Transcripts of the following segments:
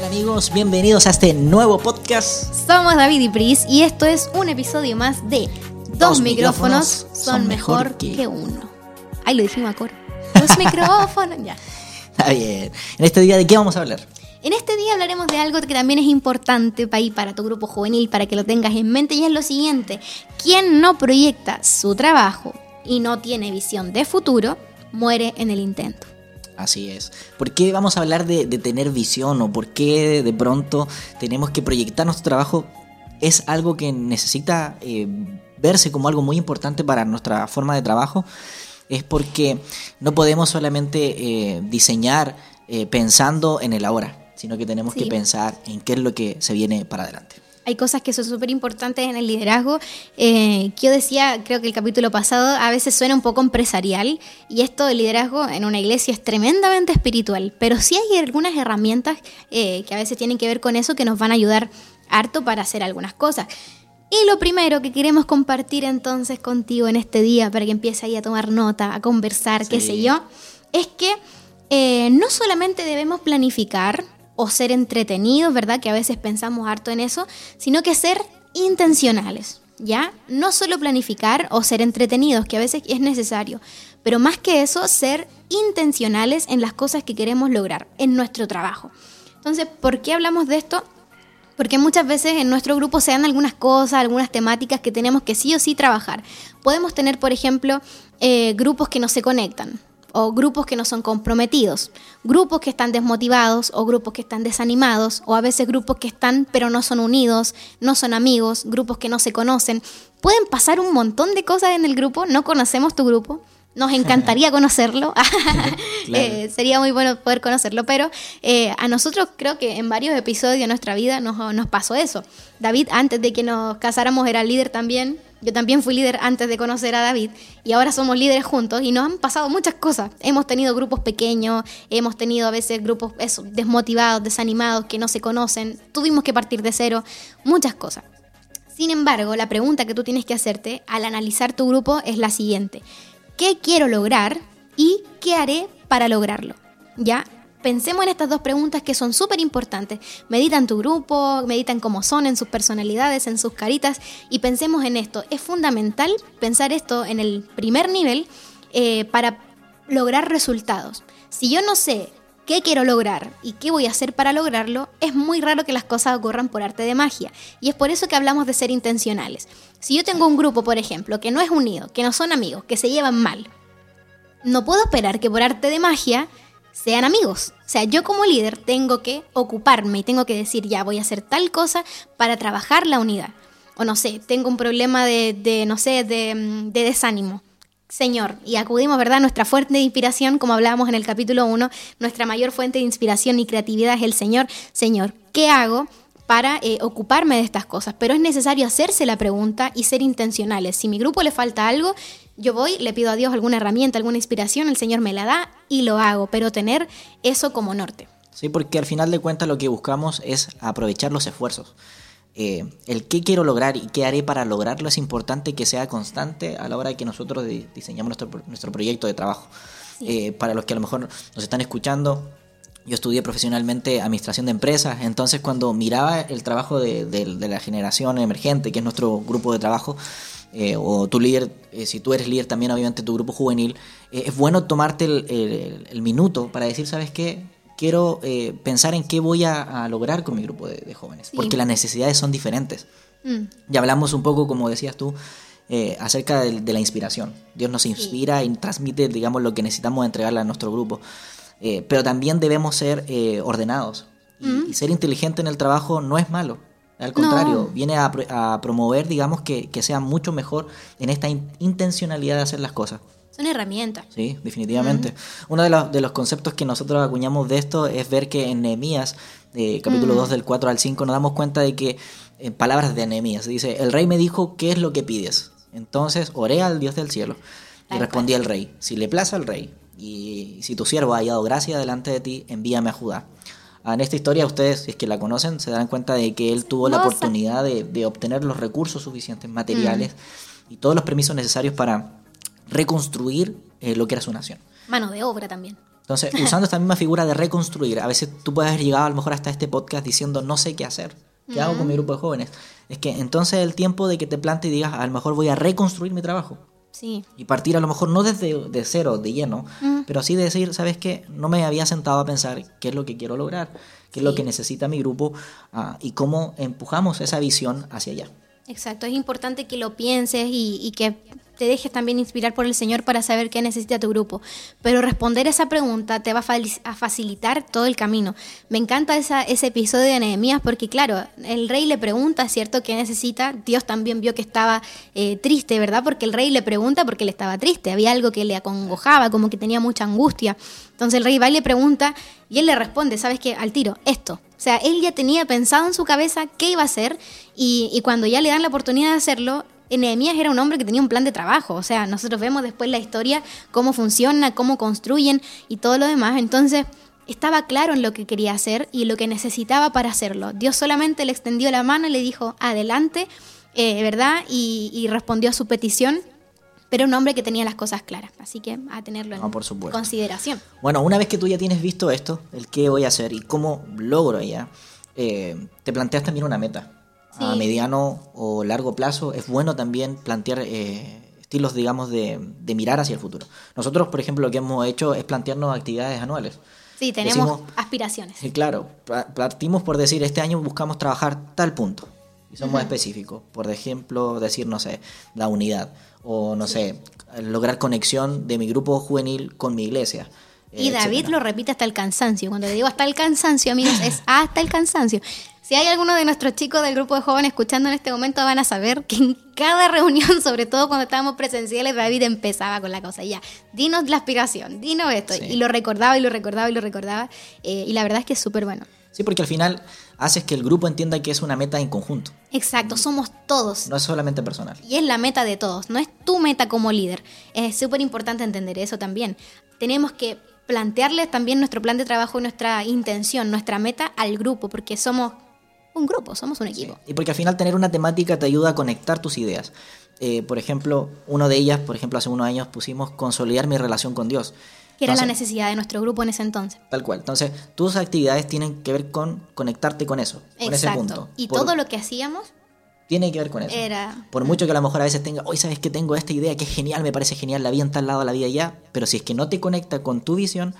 Hola amigos, bienvenidos a este nuevo podcast. Somos David y Pris y esto es un episodio más de Dos, micrófonos, son mejor que, uno. Ahí lo dijimos a coro. Dos micrófonos, ya. Está bien. En este día, ¿de qué vamos a hablar? En este día hablaremos de algo que también es importante para, para tu grupo juvenil, para que lo tengas en mente, y es lo siguiente. Quien no proyecta su trabajo y no tiene visión de futuro, muere en el intento. Así es. ¿Por qué vamos a hablar de, tener visión o por qué de pronto tenemos que proyectar nuestro trabajo? Es algo que necesita eh, verse como algo muy importante para nuestra forma de trabajo. Es porque no podemos solamente eh, diseñar eh, pensando en el ahora, sino que tenemos que pensar en qué es lo que se viene para adelante hay cosas que son súper importantes en el liderazgo. Eh, que yo decía, creo que el capítulo pasado, a veces suena un poco empresarial y esto del liderazgo en una iglesia es tremendamente espiritual, pero sí hay algunas herramientas eh, que a veces tienen que ver con eso que nos van a ayudar harto para hacer algunas cosas. Y lo primero que queremos compartir entonces contigo en este día, para que empiece ahí a tomar nota, a conversar, qué sé yo, es que eh, no solamente debemos planificar, o ser entretenidos, ¿verdad? Que a veces pensamos harto en eso, sino que ser intencionales, ¿ya? No solo planificar o ser entretenidos, que a veces es necesario, pero más que eso, ser intencionales en las cosas que queremos lograr, en nuestro trabajo. Entonces, ¿por qué hablamos de esto? Porque muchas veces en nuestro grupo se dan algunas cosas, algunas temáticas que tenemos que sí o sí trabajar. Podemos tener, por ejemplo, eh, grupos que no se conectan, o grupos que no son comprometidos, grupos que están desmotivados o grupos que están desanimados o a veces grupos que están pero no son unidos, no son amigos, grupos que no se conocen. Pueden pasar un montón de cosas en el grupo, no conocemos tu grupo, nos encantaría conocerlo, eh, sería muy bueno poder conocerlo, pero eh, a nosotros creo que en varios episodios de nuestra vida nos, nos pasó eso. David, antes de que nos casáramos, era líder también yo también fui líder antes de conocer a David y ahora somos líderes juntos y nos han pasado muchas cosas. Hemos tenido grupos pequeños, hemos tenido a veces grupos desmotivados, desanimados, que no se conocen, tuvimos que partir de cero, muchas cosas. Sin embargo, la pregunta que tú tienes que hacerte al analizar tu grupo es la siguiente. ¿Qué quiero lograr y qué haré para lograrlo? ¿Ya? Pensemos en estas dos preguntas que son súper importantes. Medita en tu grupo, medita en cómo son, en sus personalidades, en sus caritas y pensemos en esto. Es fundamental pensar esto en el primer nivel eh, para lograr resultados. Si yo no sé qué quiero lograr y qué voy a hacer para lograrlo, es muy raro que las cosas ocurran por arte de magia. Y es por eso que hablamos de ser intencionales. Si yo tengo un grupo, por ejemplo, que no es unido, que no son amigos, que se llevan mal, no puedo esperar que por arte de magia sean amigos. O sea, yo como líder tengo que ocuparme y tengo que decir, ya voy a hacer tal cosa para trabajar la unidad. O no sé, tengo un problema de, no sé, de, desánimo. Señor, y acudimos, ¿verdad?, nuestra fuente de inspiración, como hablábamos en el capítulo 1, nuestra mayor fuente de inspiración y creatividad es el Señor. Señor, ¿qué hago para eh, ocuparme de estas cosas? Pero es necesario hacerse la pregunta y ser intencionales. Si mi grupo le falta algo, yo voy, le pido a Dios alguna herramienta, alguna inspiración, el Señor me la da y lo hago, pero tener eso como norte. Sí, porque al final de cuentas lo que buscamos es aprovechar los esfuerzos. Eh, el qué quiero lograr y qué haré para lograrlo es importante que sea constante a la hora de que nosotros diseñamos nuestro, nuestro proyecto de trabajo. Eh, para los que a lo mejor nos están escuchando, yo estudié profesionalmente administración de empresas, entonces cuando miraba el trabajo de, de la generación emergente, que es nuestro grupo de trabajo, eh, o tu líder, eh, si tú eres líder también obviamente tu grupo juvenil, eh, es bueno tomarte el, minuto para decir, ¿sabes qué? Quiero pensar en qué voy a, lograr con mi grupo de, jóvenes, porque las necesidades son diferentes. Mm. Ya hablamos un poco, como decías tú, acerca de, la inspiración. Dios nos inspira y transmite, digamos, lo que necesitamos entregarle a nuestro grupo. pero también debemos ser ordenados. Mm. y ser inteligente en el trabajo no es malo. Al contrario, viene a, promover, digamos, que, sea mucho mejor en esta intencionalidad de hacer las cosas. Son herramientas. Sí, definitivamente. Uno de los, de los conceptos que nosotros acuñamos de esto es ver que en Nehemías, eh, capítulo 2 del 4 al 5, nos damos cuenta de que, en palabras de Nehemías, dice, el rey me dijo, ¿qué es lo que pides? Entonces oré al Dios del cielo y respondí al rey, si le plaza al rey y si tu siervo ha hallado gracia delante de ti, envíame a Judá en esta historia ustedes, si es que la conocen, se dan cuenta de que él tuvo la oportunidad de, obtener los recursos suficientes, materiales y todos los permisos necesarios para reconstruir eh, lo que era su nación. Mano de obra también. Entonces, usando esta misma figura de reconstruir, a veces tú puedes haber llegado a lo mejor hasta este podcast diciendo no sé qué hacer, qué hago con mi grupo de jóvenes. Es que entonces el tiempo de que te plantes y digas, a lo mejor voy a reconstruir mi trabajo. Sí. Y partir a lo mejor no desde de cero, de lleno, pero sí decir, ¿sabes qué? No me había sentado a pensar qué es lo que quiero lograr, qué es lo que necesita mi grupo ah, y cómo empujamos esa visión hacia allá. Exacto, es importante que lo pienses y, y que te dejes también inspirar por el Señor para saber qué necesita tu grupo. Pero responder esa pregunta te va a facilitar todo el camino. Me encanta ese episodio de Nehemías porque, claro, el rey le pregunta, ¿cierto?, qué necesita. Dios también vio que estaba eh, triste, ¿verdad? Porque el rey le pregunta porque él estaba triste. Había algo que le acongojaba, como que tenía mucha angustia. Entonces el rey va y le pregunta y él le responde, ¿sabes qué? Al tiro, esto. O sea, él ya tenía pensado en su cabeza qué iba a hacer y cuando ya le dan la oportunidad de hacerlo, Nehemías era un hombre que tenía un plan de trabajo, o sea, nosotros vemos después la historia, cómo funciona, cómo construyen y todo lo demás, entonces estaba claro en lo que quería hacer y lo que necesitaba para hacerlo. Dios solamente le extendió la mano y le dijo, adelante, eh, ¿verdad? Y, respondió a su petición pero un hombre que tenía las cosas claras. Así que a tenerlo en consideración. Bueno, una vez que tú ya tienes visto esto, el qué voy a hacer y cómo logro ya, eh, te planteas también una meta a mediano o largo plazo, es bueno también plantear eh, estilos, digamos, de, mirar hacia el futuro. Nosotros, por ejemplo, lo que hemos hecho es plantearnos actividades anuales. Sí, tenemos aspiraciones. Sí, claro. Partimos por decir, este año buscamos trabajar tal punto. Y somos específicos. Por ejemplo, decir, no sé, la unidad. O, no sé, lograr conexión de mi grupo juvenil con mi iglesia. Y David lo repite hasta el cansancio. Cuando le digo hasta el cansancio, amigos, es hasta el cansancio. Si hay alguno de nuestros chicos del grupo de jóvenes escuchando en este momento, van a saber que en cada reunión, sobre todo cuando estábamos presenciales, David empezaba con la cosa. Ya, dinos la aspiración, dinos esto. Y lo recordaba y lo recordaba y lo recordaba. Eh, y la verdad es que es súper bueno. Sí, porque al final haces que el grupo entienda que es una meta en conjunto. Exacto, somos todos. No es solamente personal. Y es la meta de todos, no es tu meta como líder. Es súper importante entender eso también. Tenemos que plantearles también nuestro plan de trabajo nuestra intención, nuestra meta al grupo, porque somos un grupo, somos un equipo. Y porque al final tener una temática te ayuda a conectar tus ideas. Eh, por ejemplo, una de ellas, por ejemplo, hace unos años pusimos consolidar mi relación con Dios. Que era la necesidad de nuestro grupo en ese entonces. Tal cual. Entonces, tus actividades tienen que ver con conectarte con eso, con ese punto. Y todo lo que hacíamos tiene que ver con eso. Era... Por mucho que a lo mejor a veces tenga, hoy sabes que tengo esta idea que es genial, me parece genial, la vi en tal lado, la vida allá, pero si es que no te conecta con tu visión,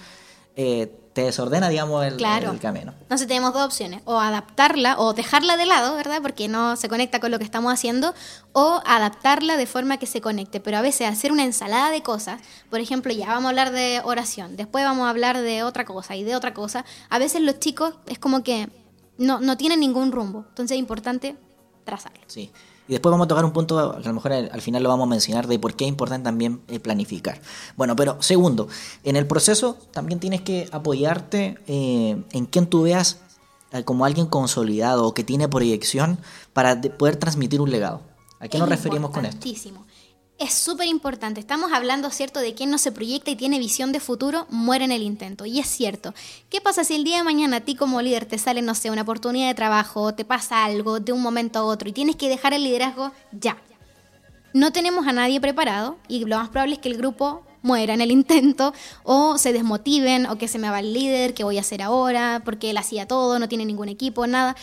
eh, te desordena, digamos, el, claro. el, camino. Entonces tenemos dos opciones, o adaptarla o dejarla de lado, ¿verdad? Porque no se conecta con lo que estamos haciendo, o adaptarla de forma que se conecte. Pero a veces hacer una ensalada de cosas, por ejemplo, ya vamos a hablar de oración, después vamos a hablar de otra cosa y de otra cosa, a veces los chicos es como que no, no tienen ningún rumbo. Entonces es importante trazarlo. Sí. Y después vamos a tocar un punto que a lo mejor al final lo vamos a mencionar de por qué es importante también eh, planificar. Bueno, pero segundo, en el proceso también tienes que apoyarte eh, en quien tú veas eh, como alguien consolidado o que tiene proyección para poder transmitir un legado. ¿A qué nos referimos con esto? Es súper importante. Estamos hablando, ¿cierto?, de quien no se proyecta y tiene visión de futuro, muere en el intento. Y es cierto. ¿Qué pasa si el día de mañana a ti como líder te sale, no sé, una oportunidad de trabajo, te pasa algo de un momento a otro y tienes que dejar el liderazgo ya? No tenemos a nadie preparado y lo más probable es que el grupo muera en el intento o se desmotiven o que se me va el líder, ¿qué voy a hacer ahora? Porque él hacía todo, no tiene ningún equipo, nada.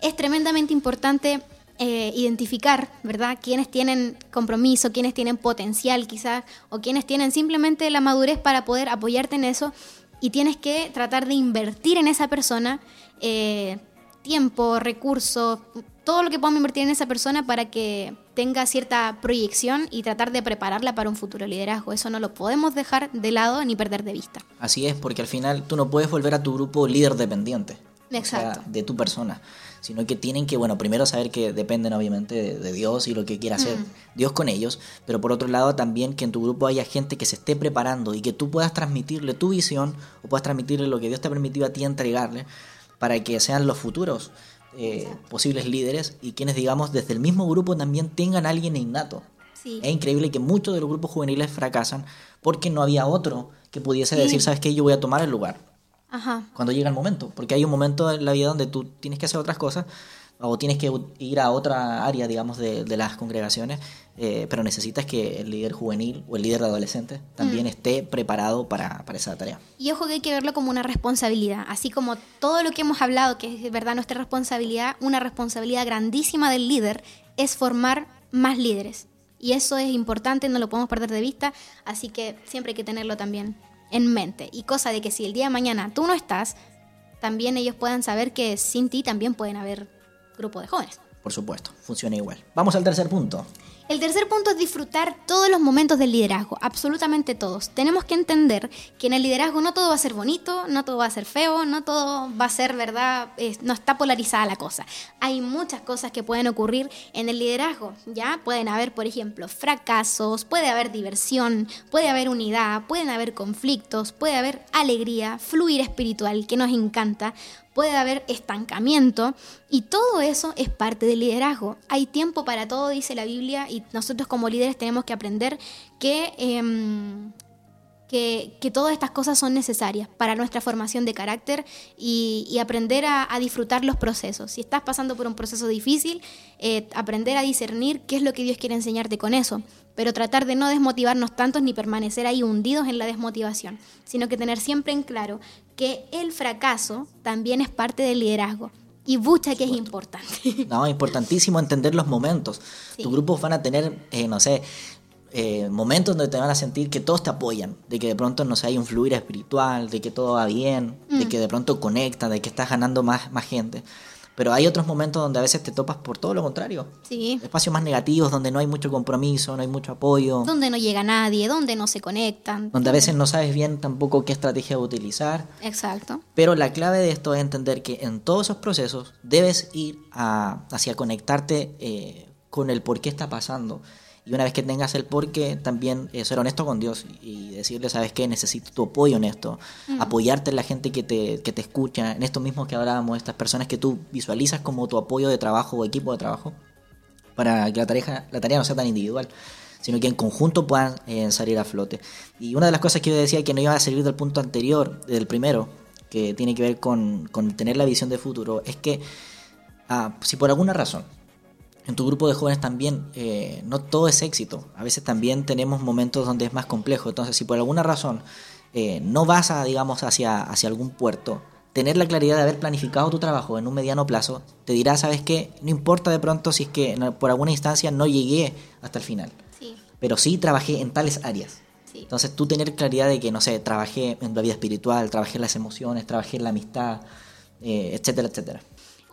Es tremendamente importante eh, identificar, ¿verdad? Quienes tienen compromiso, quienes tienen potencial quizás, o quienes tienen simplemente la madurez para poder apoyarte en eso, y tienes que tratar de invertir en esa persona eh, tiempo, recursos, todo lo que podamos invertir en esa persona para que tenga cierta proyección y tratar de prepararla para un futuro liderazgo. Eso no lo podemos dejar de lado ni perder de vista. Así es, porque al final tú no puedes volver a tu grupo líder dependiente. Exacto. de tu persona sino que tienen que, bueno, primero saber que dependen obviamente de, Dios y lo que quiera hacer Dios con ellos, pero por otro lado también que en tu grupo haya gente que se esté preparando y que tú puedas transmitirle tu visión o puedas transmitirle lo que Dios te ha permitido a ti entregarle para que sean los futuros eh, posibles líderes y quienes, digamos, desde el mismo grupo también tengan a alguien innato. Es increíble que muchos de los grupos juveniles fracasan porque no había otro que pudiese decir, ¿sabes qué? Yo voy a tomar el lugar cuando llega el momento. Porque hay un momento en la vida donde tú tienes que hacer otras cosas, o tienes que ir a otra área, digamos, de, de las congregaciones, eh, pero necesitas que el líder juvenil o el líder de adolescentes también mm. esté preparado para, para, esa tarea. Y ojo que hay que verlo como una responsabilidad, así como todo lo que hemos hablado, que es verdad nuestra responsabilidad, una responsabilidad grandísima del líder es formar más líderes. Y eso es importante, no lo podemos perder de vista, así que siempre hay que tenerlo también en mente. Y cosa de que si el día de mañana tú no estás, también ellos puedan saber que sin ti también pueden haber grupos de jóvenes. Por supuesto, funciona igual. Vamos al tercer punto. El tercer punto es disfrutar todos los momentos del liderazgo, absolutamente todos. Tenemos que entender que en el liderazgo no todo va a ser bonito, no todo va a ser feo, no todo va a ser verdad, no está polarizada la cosa. Hay muchas cosas que pueden ocurrir en el liderazgo, ¿ya? Pueden haber, por ejemplo, fracasos, puede haber diversión, puede haber unidad, pueden haber conflictos, puede haber alegría, fluir espiritual, que nos encanta, puede haber estancamiento y todo eso es parte del liderazgo. Hay tiempo para todo, dice la Biblia, y nosotros como líderes tenemos que aprender que, em, que, todas estas cosas son necesarias para nuestra formación de carácter y, aprender a, disfrutar los procesos. Si estás pasando por un proceso difícil, eh, aprender a discernir qué es lo que Dios quiere enseñarte con eso pero tratar de no desmotivarnos tantos ni permanecer ahí hundidos en la desmotivación, sino que tener siempre en claro que el fracaso también es parte del liderazgo. Y bucha que es importante. No, importantísimo entender los momentos. Tus grupos van a tener, eh, no sé, eh, momentos donde te van a sentir que todos te apoyan, de que de pronto no sé, hay un fluir espiritual, de que todo va bien, de mm. que de pronto conecta, de que estás ganando más, más gente. Pero hay otros momentos donde a veces te topas por todo lo contrario. Sí. Espacios más negativos, donde no hay mucho compromiso, no hay mucho apoyo. Donde no llega nadie, donde no se conectan. Donde a veces no sabes bien tampoco qué estrategia utilizar. Exacto. Pero la clave de esto es entender que en todos esos procesos debes ir hacia conectarte eh, con el por qué está pasando. Y una vez que tengas el porqué, también eh, ser honesto con Dios y decirle, ¿sabes qué? Necesito tu apoyo en esto. Mm. Apoyarte en la gente que te, que te escucha, en esto mismo que hablábamos, estas personas que tú visualizas como tu apoyo de trabajo o equipo de trabajo, para que la tarea, la tarea no sea tan individual sino que en conjunto puedan eh, salir a flote. Y una de las cosas que yo decía que no iba a servir del punto anterior, del primero, que tiene que ver con, con tener la visión de futuro, es que ah, si por alguna razón en tu grupo de jóvenes también eh, no todo es éxito. A veces también tenemos momentos donde es más complejo. Entonces, si por alguna razón eh, no vas a, digamos, hacia, hacia algún puerto, tener la claridad de haber planificado tu trabajo en un mediano plazo, te dirá, ¿sabes qué? No importa de pronto si es que por alguna instancia no llegué hasta el final. Pero sí trabajé en tales áreas. Entonces tú tener claridad de que, no sé, trabajé en la vida espiritual, trabajé en las emociones, trabajé en la amistad, eh, etcétera, etcétera.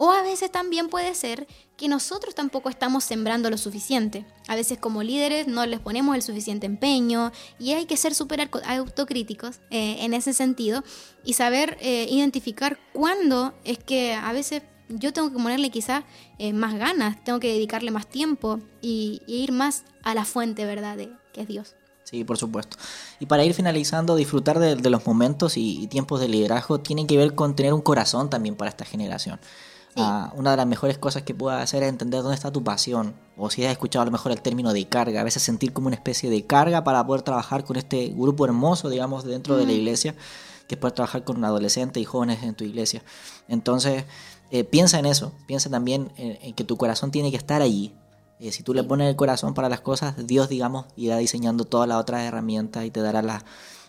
O a veces también puede ser que nosotros tampoco estamos sembrando lo suficiente. A veces como líderes no les ponemos el suficiente empeño y hay que ser súper autocríticos eh, en ese sentido y saber eh, identificar cuándo es que a veces yo tengo que ponerle quizás eh, más ganas, tengo que dedicarle más tiempo y, ir más a la fuente, ¿verdad? Que es Dios. Sí, por supuesto. Y para ir finalizando, disfrutar de, los momentos y, y, tiempos de liderazgo tiene que ver con tener un corazón también para esta generación. Ah, una de las mejores cosas que puedas hacer es entender dónde está tu pasión. O si has escuchado a lo mejor el término de carga. A veces sentir como una especie de carga para poder trabajar con este grupo hermoso, digamos, dentro de la iglesia. Que es poder trabajar con adolescentes y jóvenes en tu iglesia. Entonces, eh, piensa en eso. Piensa también en, que tu corazón tiene que estar allí. Eh, si tú le pones el corazón para las cosas, Dios, digamos, irá diseñando todas las otras herramientas y te dará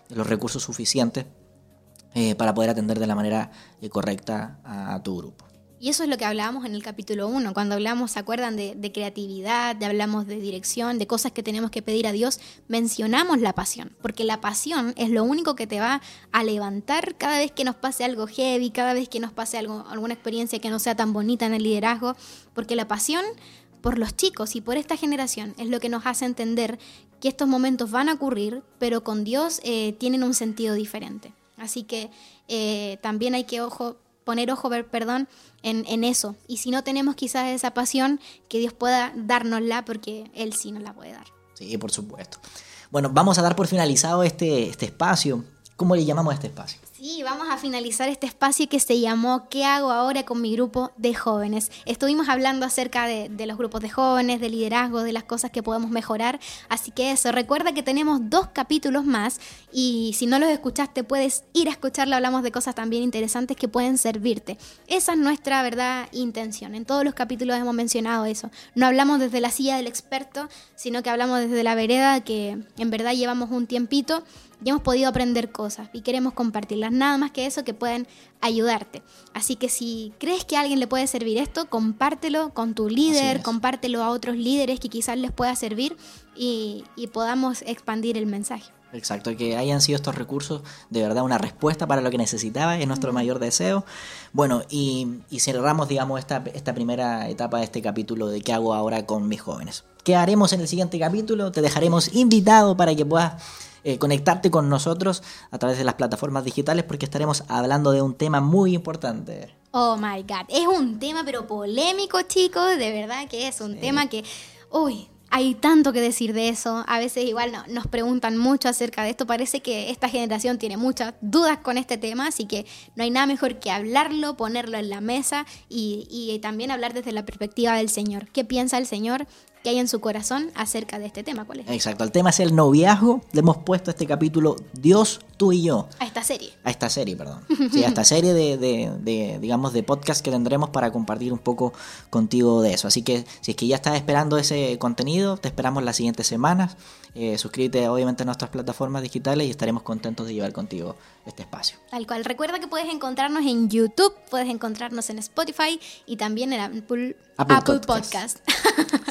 los recursos suficientes eh, para poder atender de la manera correcta a tu grupo. Y eso es lo que hablábamos en el capítulo 1, cuando hablamos, ¿se acuerdan de, creatividad, de hablamos de dirección, de cosas que tenemos que pedir a Dios? Mencionamos la pasión, porque la pasión es lo único que te va a levantar cada vez que nos pase algo heavy, cada vez que nos pase algo, alguna experiencia que no sea tan bonita en el liderazgo, porque la pasión por los chicos y por esta generación es lo que nos hace entender que estos momentos van a ocurrir, pero con Dios eh, tienen un sentido diferente. Así que eh, también hay que, ojo, poner ojo, perdón, en, en, eso. Y si no tenemos quizás esa pasión, que Dios pueda dárnosla porque Él sí nos la puede dar. Sí, por supuesto. Bueno, vamos a dar por finalizado este, este espacio. ¿Cómo le llamamos a este espacio? Sí, vamos a finalizar este espacio que se llamó ¿Qué hago ahora con mi grupo de jóvenes? Estuvimos hablando acerca de, de, los grupos de jóvenes, de liderazgo, de las cosas que podemos mejorar. Así que eso, recuerda que tenemos dos capítulos más y si no los escuchaste puedes ir a escucharlo. Hablamos de cosas también interesantes que pueden servirte. Esa es nuestra verdad intención. En todos los capítulos hemos mencionado eso. No hablamos desde la silla del experto, sino que hablamos desde la vereda que en verdad llevamos un tiempito y hemos podido aprender cosas y queremos compartirlas. Nada más que eso que pueden ayudarte. Así que si crees que a alguien le puede servir esto, compártelo con tu líder, compártelo a otros líderes que quizás les pueda servir y, y podamos expandir el mensaje. Exacto, que hayan sido estos recursos de verdad una respuesta para lo que necesitaba, es nuestro mayor deseo. Bueno, y, y, cerramos, digamos, esta, esta primera etapa de este capítulo de qué hago ahora con mis jóvenes. ¿Qué haremos en el siguiente capítulo? Te dejaremos invitado para que puedas eh, conectarte con nosotros a través de las plataformas digitales porque estaremos hablando de un tema muy importante. Oh my god, es un tema pero polémico chicos, de verdad que es un tema que, uy, hay tanto que decir de eso. A veces igual no, nos preguntan mucho acerca de esto. Parece que esta generación tiene muchas dudas con este tema, así que no hay nada mejor que hablarlo, ponerlo en la mesa y, y también hablar desde la perspectiva del Señor. ¿Qué piensa el Señor? Que hay en su corazón acerca de este tema. ¿Cuál es? Exacto, el tema es el noviazgo. Le hemos puesto este capítulo Dios, tú y yo. A esta serie. A esta serie, perdón. Sí, a esta serie de, de, digamos, de podcast que tendremos para compartir un poco contigo de eso. Así que si es que ya estás esperando ese contenido, te esperamos las siguientes semanas. Eh, suscríbete obviamente a nuestras plataformas digitales y estaremos contentos de llevar contigo este espacio. Tal cual. Recuerda que puedes encontrarnos en YouTube, puedes encontrarnos en Spotify y también en Apple, Apple, Podcast.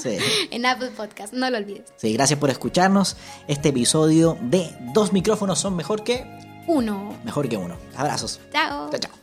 Sí. en Apple Podcast, no lo olvides. Sí, gracias por escucharnos. Este episodio de Dos micrófonos son mejor que uno. Mejor que uno. Abrazos. Chao. Chao, chao.